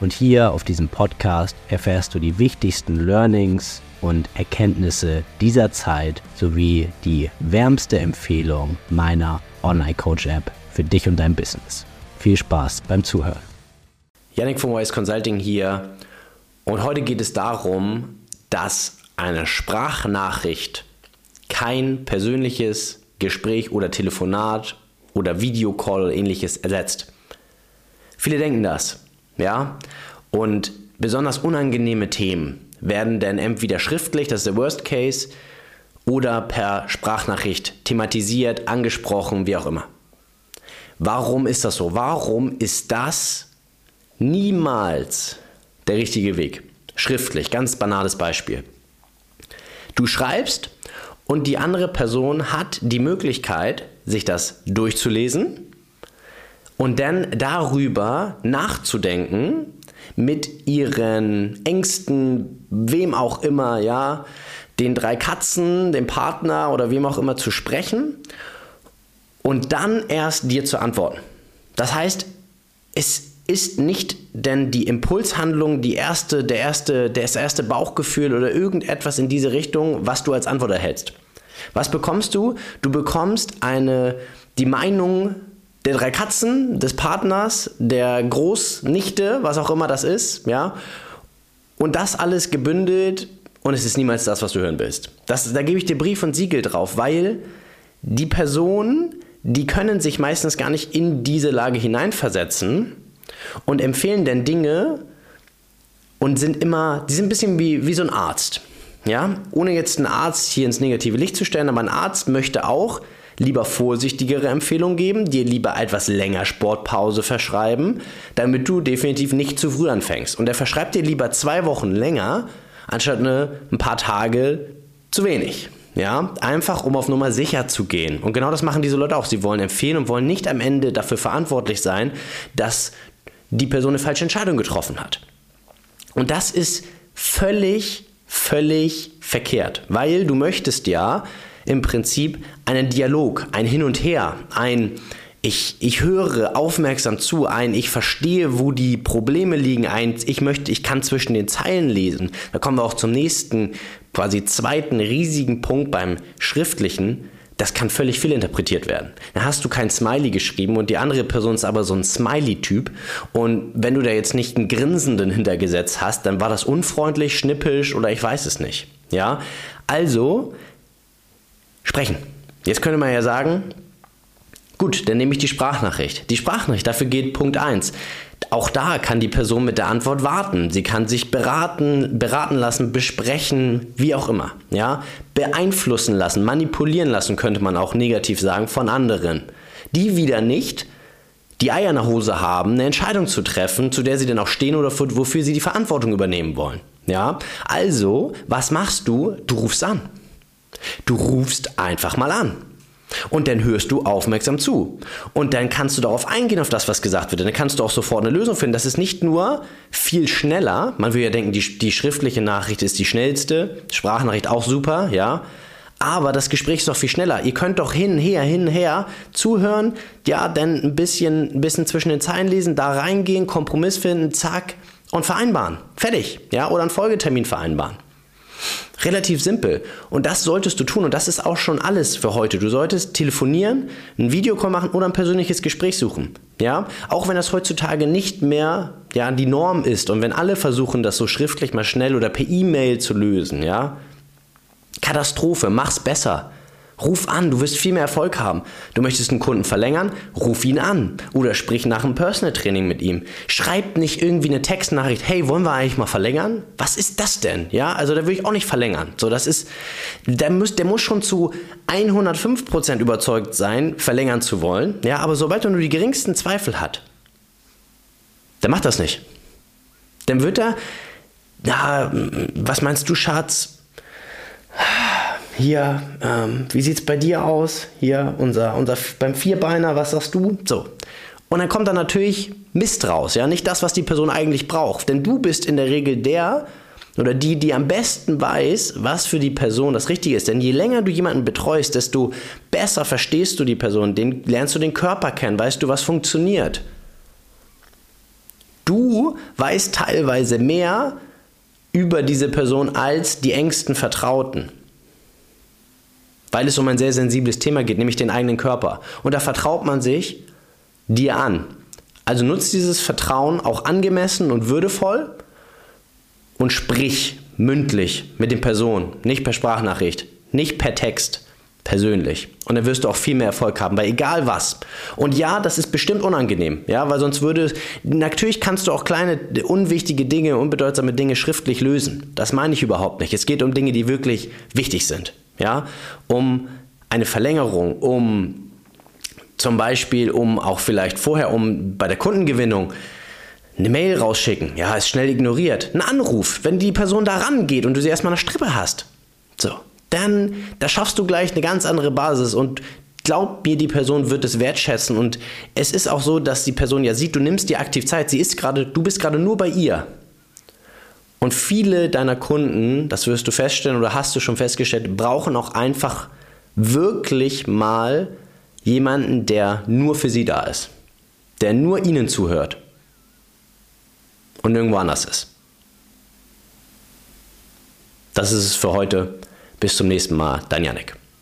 und hier auf diesem Podcast erfährst du die wichtigsten Learnings und Erkenntnisse dieser Zeit sowie die wärmste Empfehlung meiner Online Coach App für dich und dein Business. Viel Spaß beim Zuhören. Yannick von Wise Consulting hier und heute geht es darum, dass eine Sprachnachricht kein persönliches Gespräch oder Telefonat oder Videocall ähnliches ersetzt. Viele denken das, ja, und besonders unangenehme Themen werden dann entweder schriftlich, das ist der Worst Case, oder per Sprachnachricht thematisiert, angesprochen, wie auch immer. Warum ist das so? Warum ist das niemals der richtige Weg? Schriftlich, ganz banales Beispiel. Du schreibst und die andere Person hat die Möglichkeit, sich das durchzulesen und dann darüber nachzudenken, mit ihren Ängsten, wem auch immer, ja, den drei Katzen, dem Partner oder wem auch immer zu sprechen und dann erst dir zu antworten. Das heißt, es ist nicht denn die Impulshandlung die erste, der erste, das erste Bauchgefühl oder irgendetwas in diese Richtung, was du als Antwort erhältst. Was bekommst du? Du bekommst eine, die Meinung der drei Katzen, des Partners, der Großnichte, was auch immer das ist, ja. Und das alles gebündelt und es ist niemals das, was du hören willst. Das, da gebe ich dir Brief und Siegel drauf, weil die Personen die können sich meistens gar nicht in diese Lage hineinversetzen und empfehlen dann Dinge und sind immer, die sind ein bisschen wie, wie so ein Arzt. Ja, ohne jetzt einen Arzt hier ins negative Licht zu stellen, aber ein Arzt möchte auch lieber vorsichtigere Empfehlungen geben, dir lieber etwas länger Sportpause verschreiben, damit du definitiv nicht zu früh anfängst. Und er verschreibt dir lieber zwei Wochen länger, anstatt eine, ein paar Tage zu wenig. Ja, einfach um auf Nummer sicher zu gehen. Und genau das machen diese Leute auch. Sie wollen empfehlen und wollen nicht am Ende dafür verantwortlich sein, dass die Person eine falsche Entscheidung getroffen hat. Und das ist völlig, völlig verkehrt, weil du möchtest ja im Prinzip einen Dialog, ein Hin und Her, ein ich, ich höre aufmerksam zu, ein ich verstehe, wo die Probleme liegen, ein ich möchte, ich kann zwischen den Zeilen lesen. Da kommen wir auch zum nächsten, quasi zweiten riesigen Punkt beim Schriftlichen. Das kann völlig viel interpretiert werden. Da hast du kein Smiley geschrieben und die andere Person ist aber so ein Smiley-Typ. Und wenn du da jetzt nicht einen Grinsenden hintergesetzt hast, dann war das unfreundlich, schnippisch oder ich weiß es nicht. Ja, also sprechen. Jetzt könnte man ja sagen, Gut, dann nehme ich die Sprachnachricht. Die Sprachnachricht, dafür geht Punkt 1. Auch da kann die Person mit der Antwort warten. Sie kann sich beraten, beraten lassen, besprechen, wie auch immer. Ja? Beeinflussen lassen, manipulieren lassen, könnte man auch negativ sagen, von anderen. Die wieder nicht die Eier in der Hose haben, eine Entscheidung zu treffen, zu der sie dann auch stehen oder wofür sie die Verantwortung übernehmen wollen. Ja? Also, was machst du? Du rufst an. Du rufst einfach mal an. Und dann hörst du aufmerksam zu. Und dann kannst du darauf eingehen, auf das, was gesagt wird. Dann kannst du auch sofort eine Lösung finden. Das ist nicht nur viel schneller. Man will ja denken, die, die schriftliche Nachricht ist die schnellste. Sprachnachricht auch super, ja. Aber das Gespräch ist doch viel schneller. Ihr könnt doch hin, her, hin, her zuhören, ja, dann ein bisschen, ein bisschen zwischen den Zeilen lesen, da reingehen, Kompromiss finden, zack, und vereinbaren. Fertig, ja, oder einen Folgetermin vereinbaren. Relativ simpel. Und das solltest du tun. Und das ist auch schon alles für heute. Du solltest telefonieren, ein Videocall machen oder ein persönliches Gespräch suchen. Ja? Auch wenn das heutzutage nicht mehr ja, die Norm ist und wenn alle versuchen, das so schriftlich mal schnell oder per E-Mail zu lösen. Ja? Katastrophe, mach's besser. Ruf an, du wirst viel mehr Erfolg haben. Du möchtest einen Kunden verlängern, ruf ihn an oder sprich nach einem Personal Training mit ihm. Schreib nicht irgendwie eine Textnachricht, hey, wollen wir eigentlich mal verlängern? Was ist das denn? Ja, also da will ich auch nicht verlängern. So, das ist, der muss, der muss schon zu 105% überzeugt sein, verlängern zu wollen. Ja, aber sobald er nur die geringsten Zweifel hat, dann macht das nicht. Dann wird er, ja, was meinst du, Schatz? Hier, ähm, wie sieht es bei dir aus? Hier, unser, unser beim Vierbeiner, was sagst du? So. Und dann kommt da natürlich Mist raus, ja, nicht das, was die Person eigentlich braucht. Denn du bist in der Regel der oder die, die am besten weiß, was für die Person das Richtige ist. Denn je länger du jemanden betreust, desto besser verstehst du die Person, den, lernst du den Körper kennen, weißt du, was funktioniert. Du weißt teilweise mehr über diese Person als die engsten Vertrauten. Weil es um ein sehr sensibles Thema geht, nämlich den eigenen Körper. Und da vertraut man sich dir an. Also nutzt dieses Vertrauen auch angemessen und würdevoll und sprich mündlich mit den Personen, nicht per Sprachnachricht, nicht per Text, persönlich. Und dann wirst du auch viel mehr Erfolg haben, bei egal was. Und ja, das ist bestimmt unangenehm, ja, weil sonst würde, natürlich kannst du auch kleine, unwichtige Dinge, unbedeutsame Dinge schriftlich lösen. Das meine ich überhaupt nicht. Es geht um Dinge, die wirklich wichtig sind, ja, um eine Verlängerung, um zum Beispiel, um auch vielleicht vorher, um bei der Kundengewinnung eine Mail rausschicken, ja, ist schnell ignoriert. Ein Anruf, wenn die Person da rangeht und du sie erstmal eine Strippe hast. So, dann, da schaffst du gleich eine ganz andere Basis und glaub mir, die Person wird es wertschätzen und es ist auch so, dass die Person ja sieht, du nimmst dir aktiv Zeit, sie ist gerade, du bist gerade nur bei ihr. Und viele deiner Kunden, das wirst du feststellen oder hast du schon festgestellt, brauchen auch einfach wirklich mal jemanden, der nur für sie da ist, der nur ihnen zuhört und irgendwo anders ist. Das ist es für heute. Bis zum nächsten Mal. Dein Janik.